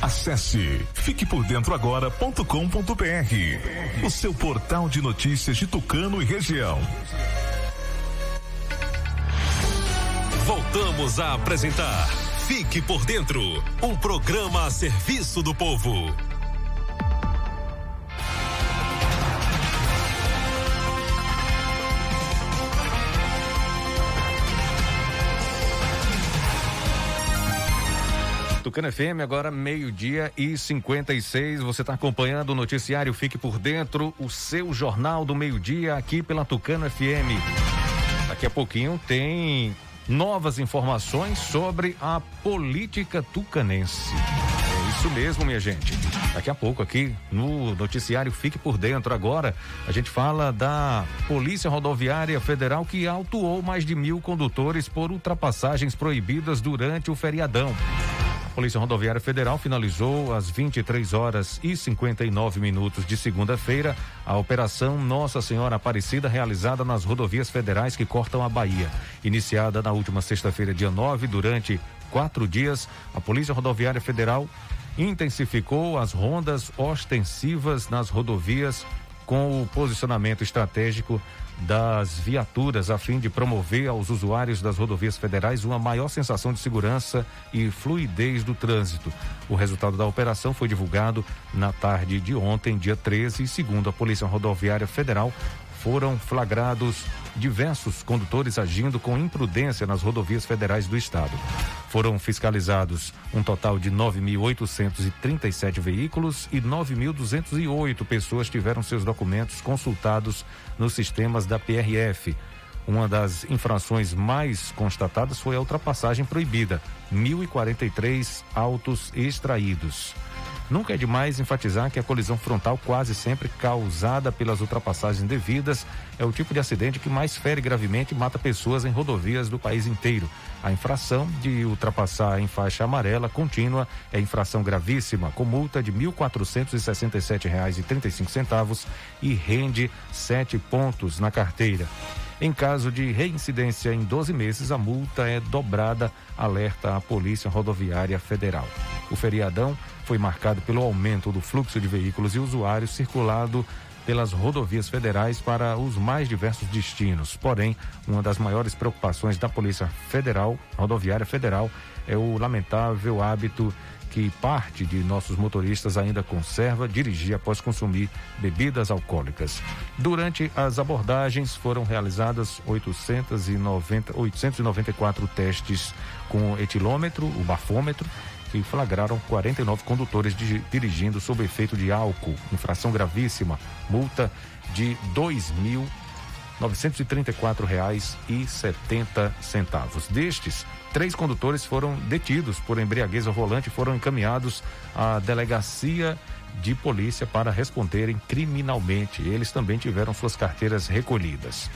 Acesse fiquepordentroagora.com.br, o seu portal de notícias de Tucano e região. Voltamos a apresentar Fique por Dentro, um programa a serviço do povo. Tucano FM, agora meio-dia e 56. Você está acompanhando o noticiário Fique por Dentro, o seu jornal do meio-dia aqui pela Tucano FM. Daqui a pouquinho tem novas informações sobre a política tucanense. É isso mesmo, minha gente. Daqui a pouco aqui no noticiário Fique por Dentro agora, a gente fala da Polícia Rodoviária Federal que autuou mais de mil condutores por ultrapassagens proibidas durante o feriadão. Polícia Rodoviária Federal finalizou às 23 horas e 59 minutos de segunda-feira a Operação Nossa Senhora Aparecida, realizada nas rodovias federais que cortam a Bahia. Iniciada na última sexta-feira, dia 9, durante quatro dias, a Polícia Rodoviária Federal intensificou as rondas ostensivas nas rodovias com o posicionamento estratégico das viaturas a fim de promover aos usuários das rodovias federais uma maior sensação de segurança e fluidez do trânsito. O resultado da operação foi divulgado na tarde de ontem, dia 13, e segundo a Polícia Rodoviária Federal, foram flagrados diversos condutores agindo com imprudência nas rodovias federais do estado. Foram fiscalizados um total de 9.837 veículos e 9.208 pessoas tiveram seus documentos consultados nos sistemas da PRF. Uma das infrações mais constatadas foi a ultrapassagem proibida, 1.043 autos extraídos. Nunca é demais enfatizar que a colisão frontal, quase sempre causada pelas ultrapassagens indevidas, é o tipo de acidente que mais fere gravemente e mata pessoas em rodovias do país inteiro. A infração de ultrapassar em faixa amarela contínua é infração gravíssima, com multa de R$ 1.467,35 e rende sete pontos na carteira. Em caso de reincidência em 12 meses, a multa é dobrada, alerta a Polícia Rodoviária Federal. O feriadão foi marcado pelo aumento do fluxo de veículos e usuários circulado pelas rodovias federais para os mais diversos destinos. Porém, uma das maiores preocupações da Polícia Federal, Rodoviária Federal, é o lamentável hábito que parte de nossos motoristas ainda conserva dirigir após consumir bebidas alcoólicas. Durante as abordagens foram realizadas 890, 894 testes com etilômetro, o bafômetro, que flagraram 49 condutores de, dirigindo sob efeito de álcool, infração gravíssima, multa de R$ 2.934,70. Destes, três condutores foram detidos por embriaguez ao volante e foram encaminhados à delegacia de polícia para responderem criminalmente. Eles também tiveram suas carteiras recolhidas.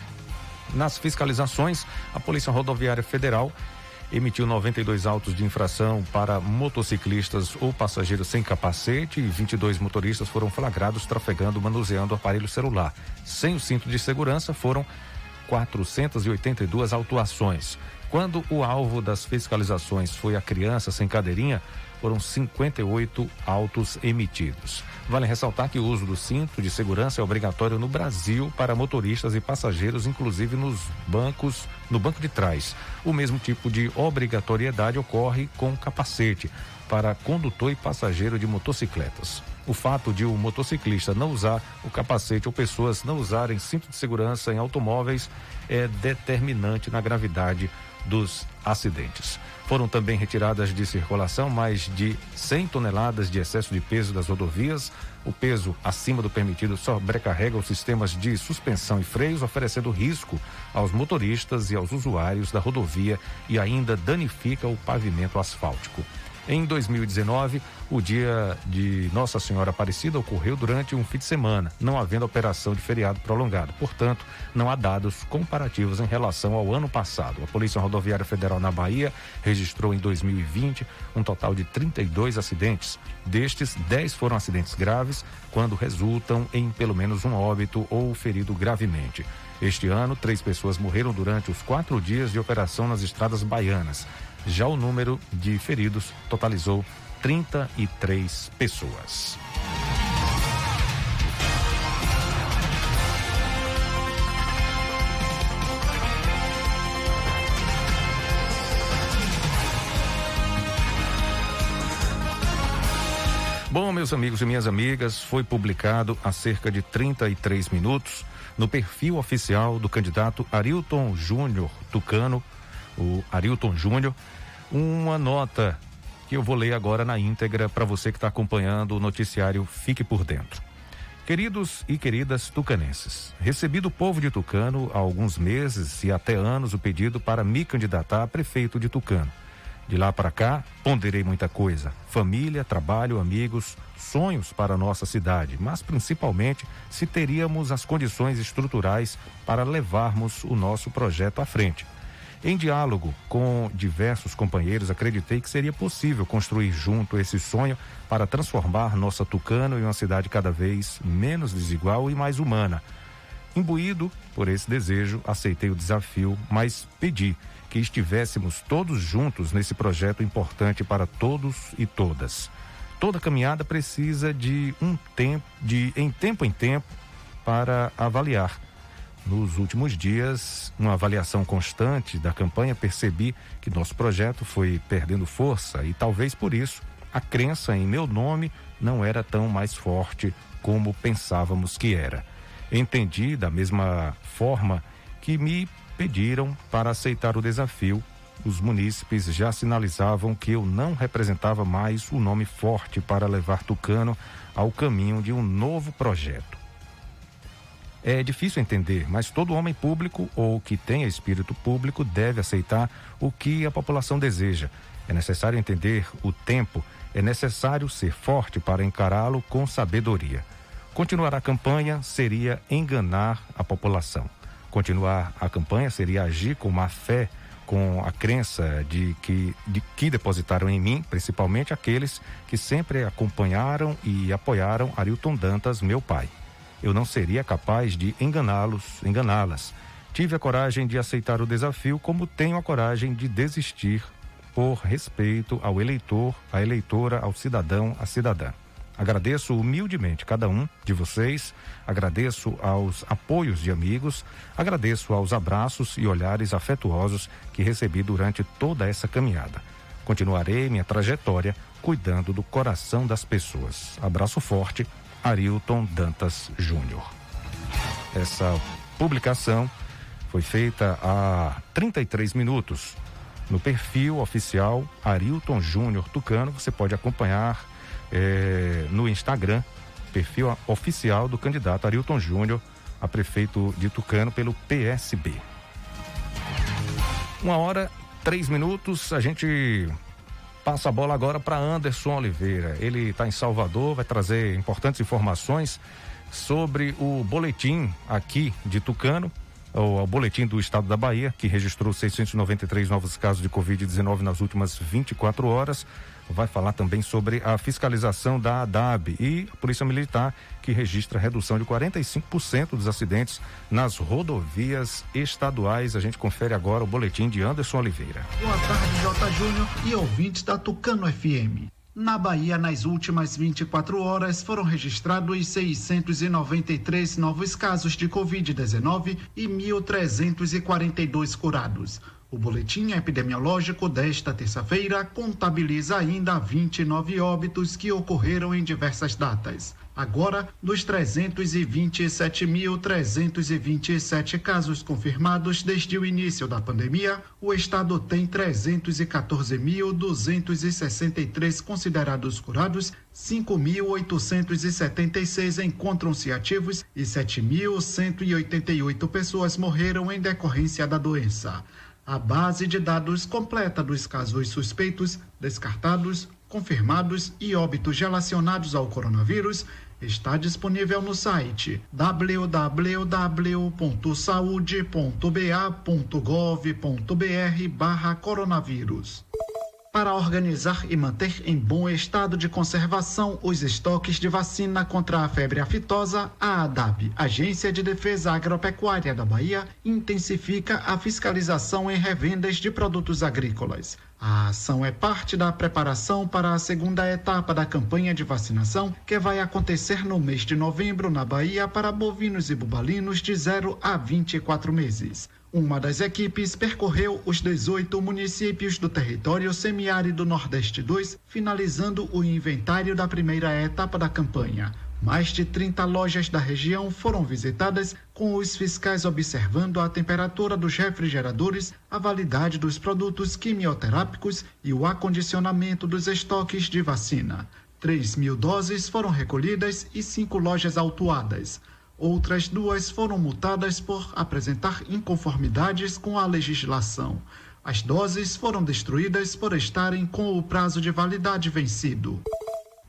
Nas fiscalizações, a Polícia Rodoviária Federal emitiu 92 autos de infração para motociclistas ou passageiros sem capacete e 22 motoristas foram flagrados trafegando, manuseando aparelho celular. Sem o cinto de segurança, foram 482 autuações. Quando o alvo das fiscalizações foi a criança sem cadeirinha, foram 58 autos emitidos. Vale ressaltar que o uso do cinto de segurança é obrigatório no Brasil para motoristas e passageiros, inclusive nos bancos, no banco de trás. O mesmo tipo de obrigatoriedade ocorre com capacete para condutor e passageiro de motocicletas. O fato de o motociclista não usar o capacete ou pessoas não usarem cinto de segurança em automóveis é determinante na gravidade dos acidentes. Foram também retiradas de circulação mais de 100 toneladas de excesso de peso das rodovias. O peso acima do permitido sobrecarrega os sistemas de suspensão e freios, oferecendo risco aos motoristas e aos usuários da rodovia e ainda danifica o pavimento asfáltico. Em 2019, o dia de Nossa Senhora Aparecida ocorreu durante um fim de semana, não havendo operação de feriado prolongado. Portanto, não há dados comparativos em relação ao ano passado. A Polícia Rodoviária Federal na Bahia registrou em 2020 um total de 32 acidentes. Destes, 10 foram acidentes graves, quando resultam em pelo menos um óbito ou ferido gravemente. Este ano, três pessoas morreram durante os quatro dias de operação nas estradas baianas. Já o número de feridos totalizou 33 pessoas. Bom, meus amigos e minhas amigas, foi publicado há cerca de 33 minutos no perfil oficial do candidato Arilton Júnior Tucano, o Arilton Júnior, uma nota que eu vou ler agora na íntegra para você que está acompanhando o noticiário Fique por Dentro. Queridos e queridas tucanenses, recebi do povo de Tucano há alguns meses e até anos o pedido para me candidatar a prefeito de Tucano. De lá para cá, ponderei muita coisa: família, trabalho, amigos, sonhos para a nossa cidade, mas principalmente se teríamos as condições estruturais para levarmos o nosso projeto à frente. Em diálogo com diversos companheiros, acreditei que seria possível construir junto esse sonho para transformar nossa Tucano em uma cidade cada vez menos desigual e mais humana. Imbuído por esse desejo, aceitei o desafio, mas pedi que estivéssemos todos juntos nesse projeto importante para todos e todas. Toda caminhada precisa de um tempo, de em tempo em tempo, para avaliar nos últimos dias, uma avaliação constante da campanha, percebi que nosso projeto foi perdendo força e talvez por isso a crença em meu nome não era tão mais forte como pensávamos que era. Entendi da mesma forma que me pediram para aceitar o desafio. Os munícipes já sinalizavam que eu não representava mais o nome forte para levar Tucano ao caminho de um novo projeto. É difícil entender, mas todo homem público ou que tenha espírito público deve aceitar o que a população deseja. É necessário entender o tempo, é necessário ser forte para encará-lo com sabedoria. Continuar a campanha seria enganar a população. Continuar a campanha seria agir com má fé, com a crença de que, de que depositaram em mim, principalmente aqueles que sempre acompanharam e apoiaram Arilton Dantas, meu pai eu não seria capaz de enganá-los, enganá-las. Tive a coragem de aceitar o desafio, como tenho a coragem de desistir por respeito ao eleitor, à eleitora, ao cidadão, à cidadã. Agradeço humildemente cada um de vocês, agradeço aos apoios de amigos, agradeço aos abraços e olhares afetuosos que recebi durante toda essa caminhada. Continuarei minha trajetória cuidando do coração das pessoas. Abraço forte Arilton Dantas Júnior. Essa publicação foi feita há 33 minutos no perfil oficial Arilton Júnior Tucano. Você pode acompanhar é, no Instagram, perfil oficial do candidato Arilton Júnior a prefeito de Tucano pelo PSB. Uma hora, três minutos, a gente Passa a bola agora para Anderson Oliveira. Ele está em Salvador, vai trazer importantes informações sobre o boletim aqui de Tucano, o, o boletim do estado da Bahia, que registrou 693 novos casos de Covid-19 nas últimas 24 horas vai falar também sobre a fiscalização da ADAB e a Polícia Militar, que registra redução de 45% dos acidentes nas rodovias estaduais. A gente confere agora o boletim de Anderson Oliveira. Boa tarde, J. Júnior e ouvintes da Tucano FM. Na Bahia, nas últimas 24 horas, foram registrados 693 novos casos de Covid-19 e 1.342 curados. O boletim epidemiológico desta terça-feira contabiliza ainda 29 óbitos que ocorreram em diversas datas. Agora, dos 327.327 casos confirmados desde o início da pandemia, o estado tem 314.263 considerados curados, 5.876 encontram-se ativos e 7.188 pessoas morreram em decorrência da doença. A base de dados completa dos casos suspeitos, descartados, confirmados e óbitos relacionados ao coronavírus está disponível no site www.saude.ba.gov.br barra coronavírus. Para organizar e manter em bom estado de conservação os estoques de vacina contra a febre aftosa, a ADAB, Agência de Defesa Agropecuária da Bahia, intensifica a fiscalização em revendas de produtos agrícolas. A ação é parte da preparação para a segunda etapa da campanha de vacinação, que vai acontecer no mês de novembro na Bahia para bovinos e bubalinos de 0 a 24 meses. Uma das equipes percorreu os 18 municípios do território semiárido Nordeste 2, finalizando o inventário da primeira etapa da campanha. Mais de 30 lojas da região foram visitadas, com os fiscais observando a temperatura dos refrigeradores, a validade dos produtos quimioterápicos e o acondicionamento dos estoques de vacina. 3 mil doses foram recolhidas e cinco lojas autuadas. Outras duas foram multadas por apresentar inconformidades com a legislação. As doses foram destruídas por estarem com o prazo de validade vencido.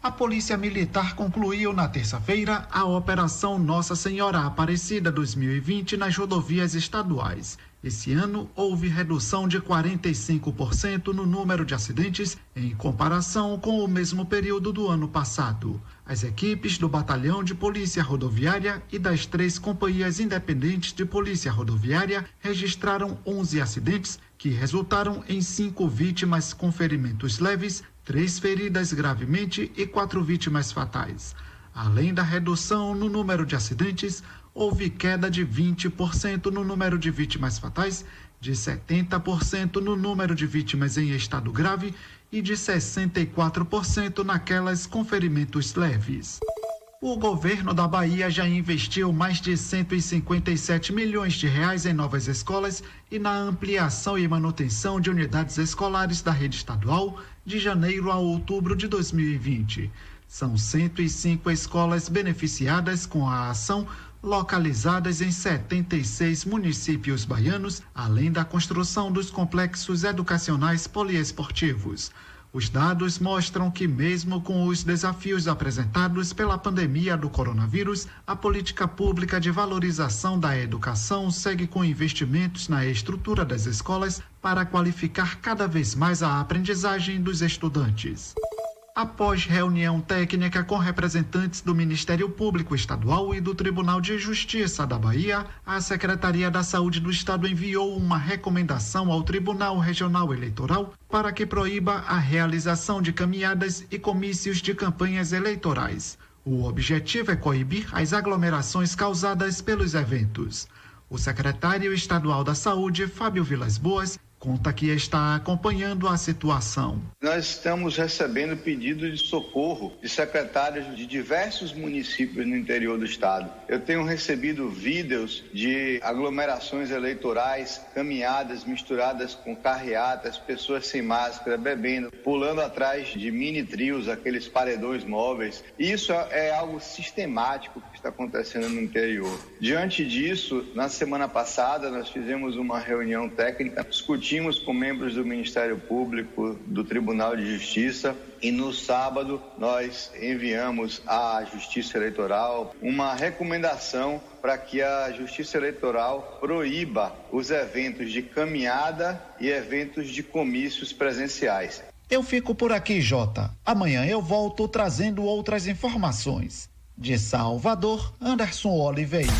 A Polícia Militar concluiu na terça-feira a Operação Nossa Senhora Aparecida 2020 nas rodovias estaduais. Esse ano houve redução de 45% no número de acidentes em comparação com o mesmo período do ano passado. As equipes do Batalhão de Polícia Rodoviária e das três companhias independentes de Polícia Rodoviária registraram 11 acidentes que resultaram em cinco vítimas com ferimentos leves três feridas gravemente e quatro vítimas fatais. Além da redução no número de acidentes, houve queda de 20% no número de vítimas fatais, de 70% no número de vítimas em estado grave e de 64% naquelas com ferimentos leves. O governo da Bahia já investiu mais de 157 milhões de reais em novas escolas e na ampliação e manutenção de unidades escolares da rede estadual de janeiro a outubro de 2020. São 105 escolas beneficiadas com a ação, localizadas em 76 municípios baianos, além da construção dos complexos educacionais poliesportivos. Os dados mostram que, mesmo com os desafios apresentados pela pandemia do coronavírus, a política pública de valorização da educação segue com investimentos na estrutura das escolas para qualificar cada vez mais a aprendizagem dos estudantes. Após reunião técnica com representantes do Ministério Público Estadual e do Tribunal de Justiça da Bahia, a Secretaria da Saúde do Estado enviou uma recomendação ao Tribunal Regional Eleitoral para que proíba a realização de caminhadas e comícios de campanhas eleitorais. O objetivo é coibir as aglomerações causadas pelos eventos. O secretário estadual da Saúde, Fábio Vilas Boas, conta que está acompanhando a situação. Nós estamos recebendo pedidos de socorro de secretários de diversos municípios no interior do estado. Eu tenho recebido vídeos de aglomerações eleitorais, caminhadas misturadas com carreatas, pessoas sem máscara, bebendo, pulando atrás de mini trios, aqueles paredões móveis. Isso é algo sistemático que está acontecendo no interior. Diante disso, na semana passada nós fizemos uma reunião técnica discutindo discutimos com membros do Ministério Público, do Tribunal de Justiça e no sábado nós enviamos à Justiça Eleitoral uma recomendação para que a Justiça Eleitoral proíba os eventos de caminhada e eventos de comícios presenciais. Eu fico por aqui, Jota. Amanhã eu volto trazendo outras informações. De Salvador, Anderson Oliveira.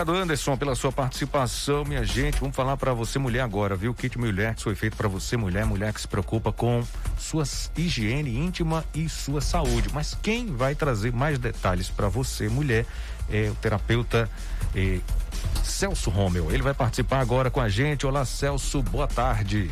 Obrigado, Anderson, pela sua participação, minha gente. Vamos falar para você, mulher, agora, viu? Kit mulher que foi feito para você, mulher, mulher que se preocupa com sua higiene íntima e sua saúde. Mas quem vai trazer mais detalhes para você, mulher, é o terapeuta é, Celso Romeu. Ele vai participar agora com a gente. Olá, Celso, boa tarde.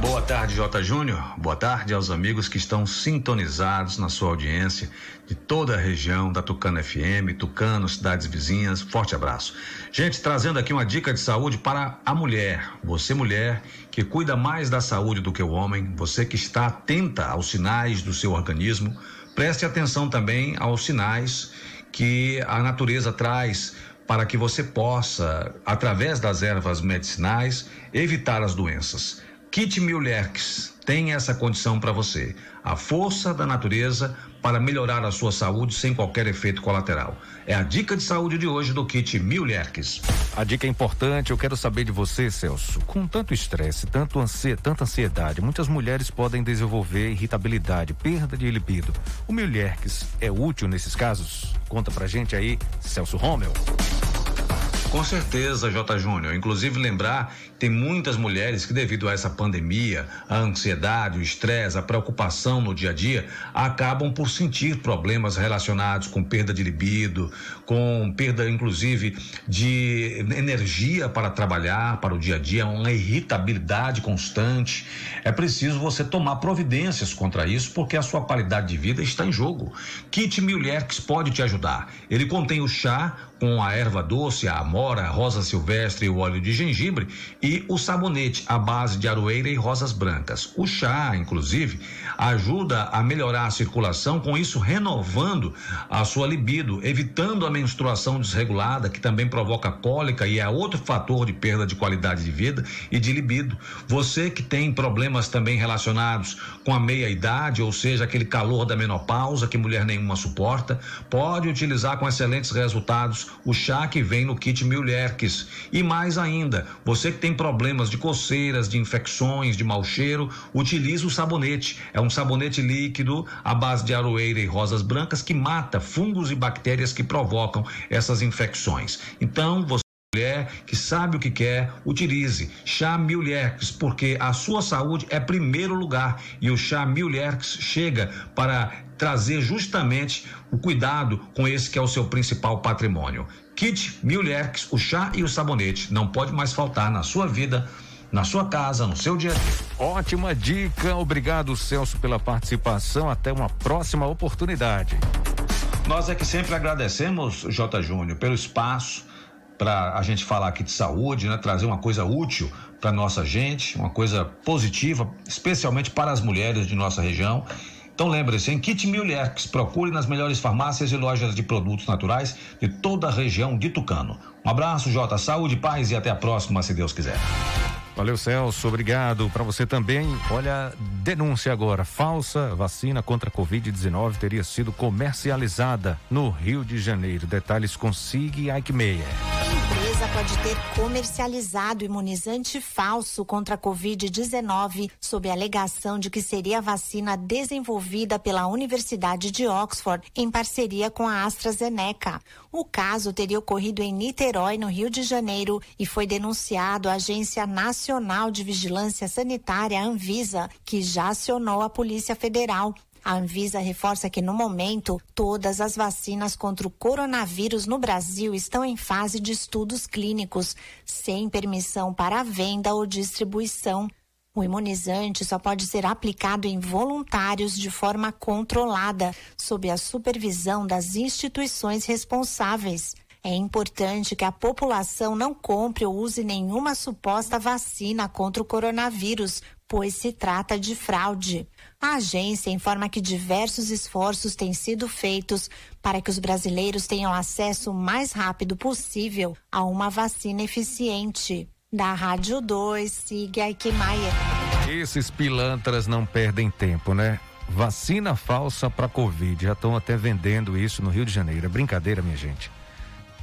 Boa tarde, J. Júnior. Boa tarde aos amigos que estão sintonizados na sua audiência de toda a região da Tucano FM, Tucano, cidades vizinhas. Forte abraço. Gente, trazendo aqui uma dica de saúde para a mulher. Você, mulher, que cuida mais da saúde do que o homem, você que está atenta aos sinais do seu organismo, preste atenção também aos sinais que a natureza traz para que você possa, através das ervas medicinais, evitar as doenças. Kit Mulherx tem essa condição para você. A força da natureza para melhorar a sua saúde sem qualquer efeito colateral. É a dica de saúde de hoje do Kit Mulherx. A dica é importante, eu quero saber de você, Celso. Com tanto estresse, tanto ansia, tanta ansiedade, muitas mulheres podem desenvolver irritabilidade, perda de libido. O Mulherx é útil nesses casos? Conta pra gente aí, Celso Rommel. Com certeza, J. Júnior. Inclusive lembrar tem muitas mulheres que, devido a essa pandemia, a ansiedade, o estresse, a preocupação no dia a dia, acabam por sentir problemas relacionados com perda de libido, com perda, inclusive, de energia para trabalhar, para o dia a dia, uma irritabilidade constante. É preciso você tomar providências contra isso, porque a sua qualidade de vida está em jogo. Kit Mulherx pode te ajudar. Ele contém o chá com a erva doce, a amora, a rosa silvestre o óleo de gengibre e o sabonete à base de aroeira e rosas brancas. O chá, inclusive, ajuda a melhorar a circulação, com isso renovando a sua libido, evitando a menstruação desregulada, que também provoca cólica e é outro fator de perda de qualidade de vida e de libido. Você que tem problemas também relacionados com a meia idade, ou seja, aquele calor da menopausa que mulher nenhuma suporta, pode utilizar com excelentes resultados o chá que vem no kit Mulherques. E mais ainda, você que tem problemas de coceiras, de infecções, de mau cheiro, utilize o sabonete. É um sabonete líquido à base de aroeira e rosas brancas que mata fungos e bactérias que provocam essas infecções. Então, você mulher que sabe o que quer, utilize chá Milherx, porque a sua saúde é primeiro lugar e o chá Milherx chega para trazer justamente o cuidado com esse que é o seu principal patrimônio. Kit Mulherx, o chá e o sabonete não pode mais faltar na sua vida, na sua casa, no seu dia a dia. Ótima dica, obrigado Celso pela participação, até uma próxima oportunidade. Nós é que sempre agradecemos, J. Júnior, pelo espaço para a gente falar aqui de saúde, né? Trazer uma coisa útil para nossa gente, uma coisa positiva, especialmente para as mulheres de nossa região então lembre-se, em Kit Mulheres, procure nas melhores farmácias e lojas de produtos naturais de toda a região de Tucano. Um abraço, Jota, saúde, paz e até a próxima, se Deus quiser. Valeu, Celso. Obrigado. Para você também. Olha, denúncia agora. Falsa vacina contra a Covid-19 teria sido comercializada no Rio de Janeiro. Detalhes com Sig Ike Meyer pode ter comercializado imunizante falso contra a Covid-19 sob a alegação de que seria a vacina desenvolvida pela Universidade de Oxford em parceria com a AstraZeneca. O caso teria ocorrido em Niterói, no Rio de Janeiro, e foi denunciado à Agência Nacional de Vigilância Sanitária, Anvisa, que já acionou a Polícia Federal. A Anvisa reforça que, no momento, todas as vacinas contra o coronavírus no Brasil estão em fase de estudos clínicos, sem permissão para venda ou distribuição. O imunizante só pode ser aplicado em voluntários de forma controlada, sob a supervisão das instituições responsáveis. É importante que a população não compre ou use nenhuma suposta vacina contra o coronavírus, pois se trata de fraude. A agência informa que diversos esforços têm sido feitos para que os brasileiros tenham acesso o mais rápido possível a uma vacina eficiente. Da Rádio 2, siga Ike Maia. Esses pilantras não perdem tempo, né? Vacina falsa para Covid. Já estão até vendendo isso no Rio de Janeiro. É brincadeira, minha gente.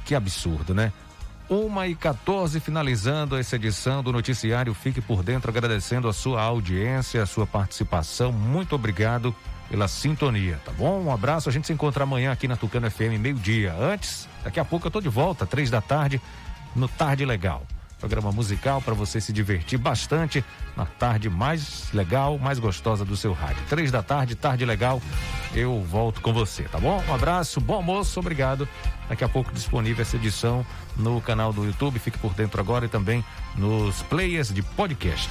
Que absurdo, né? Uma e 14, finalizando essa edição do Noticiário Fique por Dentro, agradecendo a sua audiência, a sua participação. Muito obrigado pela sintonia, tá bom? Um abraço, a gente se encontra amanhã aqui na Tucano FM, meio-dia. Antes, daqui a pouco eu tô de volta, três da tarde, no Tarde Legal. Programa musical para você se divertir bastante na tarde mais legal, mais gostosa do seu rádio. Três da tarde, tarde legal. Eu volto com você, tá bom? Um abraço, bom almoço, obrigado. Daqui a pouco disponível essa edição no canal do YouTube. Fique por dentro agora e também nos players de podcast.